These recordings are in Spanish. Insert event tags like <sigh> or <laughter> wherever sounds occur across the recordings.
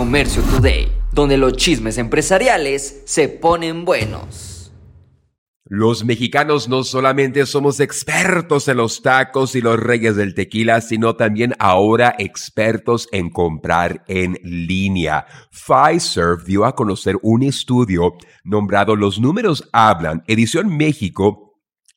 Comercio Today, donde los chismes empresariales se ponen buenos. Los mexicanos no solamente somos expertos en los tacos y los reyes del tequila, sino también ahora expertos en comprar en línea. Pfizer dio a conocer un estudio nombrado Los números hablan, edición México,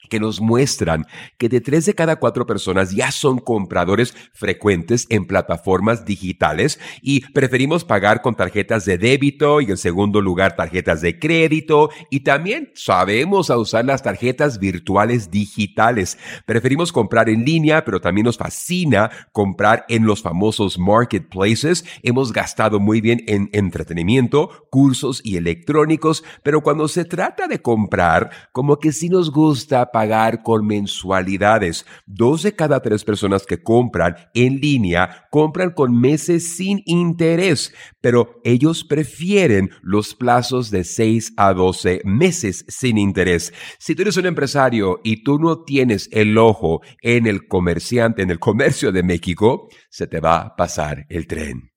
que nos muestran que de tres de cada cuatro personas ya son compradores frecuentes en plataformas digitales y preferimos pagar con tarjetas de débito y en segundo lugar tarjetas de crédito y también sabemos a usar las tarjetas virtuales digitales. Preferimos comprar en línea, pero también nos fascina comprar en los famosos marketplaces. Hemos gastado muy bien en entretenimiento, cursos y electrónicos, pero cuando se trata de comprar, como que sí nos gusta pagar con mensualidades. Dos de cada tres personas que compran en línea compran con meses sin interés, pero ellos prefieren los plazos de 6 a 12 meses sin interés. Si tú eres un empresario y tú no tienes el ojo en el comerciante, en el comercio de México, se te va a pasar el tren.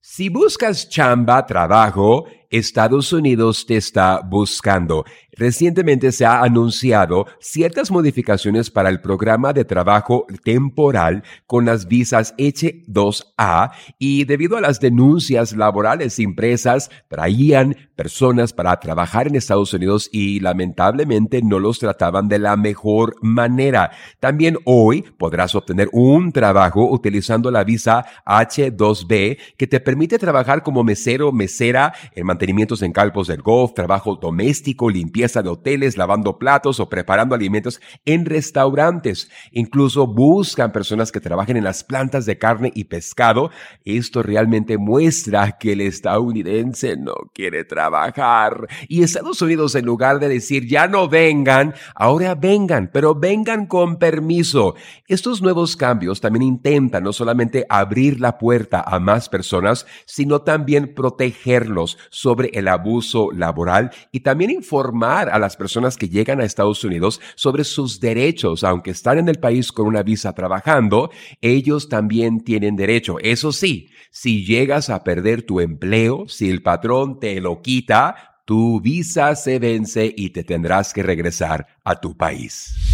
Si buscas chamba, trabajo, Estados Unidos te está buscando. Recientemente se ha anunciado ciertas modificaciones para el programa de trabajo temporal con las visas H2A y debido a las denuncias laborales impresas traían personas para trabajar en Estados Unidos y lamentablemente no los trataban de la mejor manera. También hoy podrás obtener un trabajo utilizando la visa H2B que te permite trabajar como mesero, mesera en mantenimientos en campos del golf, trabajo doméstico, limpieza de hoteles, lavando platos o preparando alimentos en restaurantes. Incluso buscan personas que trabajen en las plantas de carne y pescado. Esto realmente muestra que el estadounidense no quiere trabajar. Y Estados Unidos, en lugar de decir ya no vengan, ahora vengan, pero vengan con permiso. Estos nuevos cambios también intentan no solamente abrir la puerta a más personas, sino también protegerlos sobre el abuso laboral y también informar a las personas que llegan a Estados Unidos sobre sus derechos. Aunque están en el país con una visa trabajando, ellos también tienen derecho. Eso sí, si llegas a perder tu empleo, si el patrón te lo quita, tu visa se vence y te tendrás que regresar a tu país.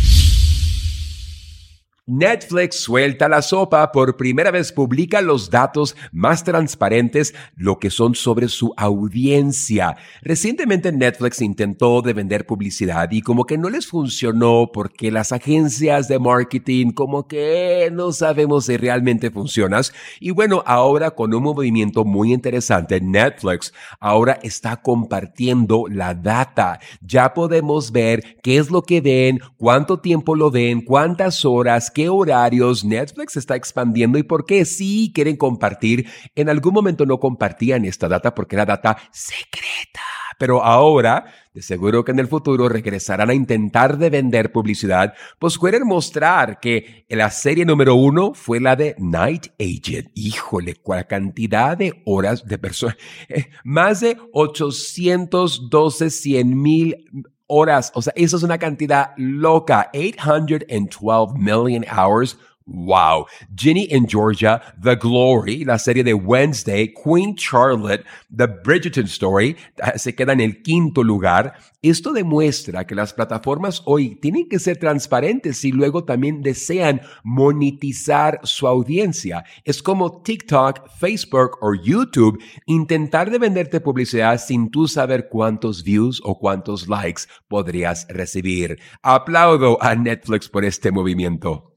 Netflix suelta la sopa, por primera vez publica los datos más transparentes, lo que son sobre su audiencia. Recientemente Netflix intentó de vender publicidad y como que no les funcionó porque las agencias de marketing como que no sabemos si realmente funcionas. Y bueno, ahora con un movimiento muy interesante, Netflix ahora está compartiendo la data. Ya podemos ver qué es lo que ven, cuánto tiempo lo ven, cuántas horas, qué horarios Netflix está expandiendo y por qué sí quieren compartir. En algún momento no compartían esta data porque era data secreta. Pero ahora, de seguro que en el futuro regresarán a intentar de vender publicidad, pues quieren mostrar que la serie número uno fue la de Night Agent. Híjole, cuál cantidad de horas de personas. <laughs> Eh, más de 812, 100 mil horas. O sea, eso es una cantidad loca. 812 million hours. Wow. Ginny in Georgia, The Glory, la serie de Wednesday, Queen Charlotte, The Bridgerton Story, ah, se queda en el quinto lugar. Esto demuestra que las plataformas hoy tienen que ser transparentes y luego también desean monetizar su audiencia. Es como TikTok, Facebook o YouTube intentar de venderte publicidad sin tú saber cuántos views o cuántos likes podrías recibir. Aplaudo a Netflix por este movimiento.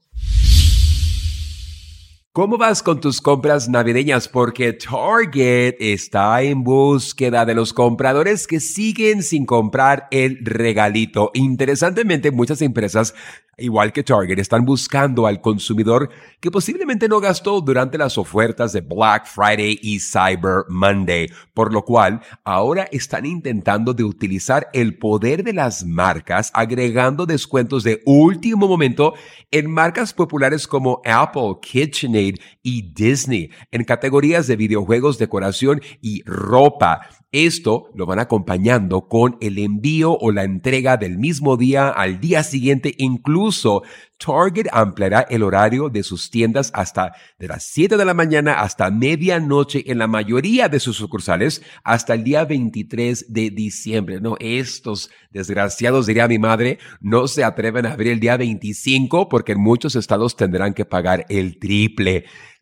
¿Cómo vas con tus compras navideñas? Porque Target está en búsqueda de los compradores que siguen sin comprar el regalito. Interesantemente, muchas empresas igual que Target, están buscando al consumidor que posiblemente no gastó durante las ofertas de Black Friday y Cyber Monday, por lo cual ahora están intentando de utilizar el poder de las marcas agregando descuentos de último momento en marcas populares como Apple, KitchenAid Y Disney en categorías de videojuegos, decoración y ropa. Esto lo van acompañando con el envío o la entrega del mismo día al día siguiente. Incluso Target ampliará el horario de sus tiendas hasta de las 7 de la mañana hasta medianoche en la mayoría de sus sucursales hasta el día 23 de diciembre. No, estos desgraciados, diría mi madre, no se atreven a abrir el día 25 porque en muchos estados tendrán que pagar el triple.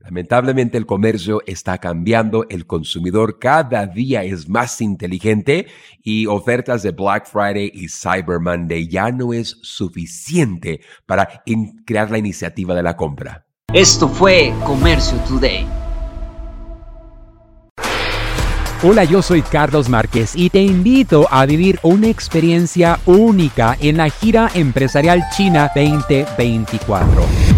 Lamentablemente el comercio está cambiando, el consumidor cada día es más inteligente y ofertas de Black Friday y Cyber Monday ya no es suficiente para crear la iniciativa de la compra. Esto fue Comercio Today. Hola, yo soy Carlos Márquez y te invito a vivir una experiencia única en la gira empresarial China 2024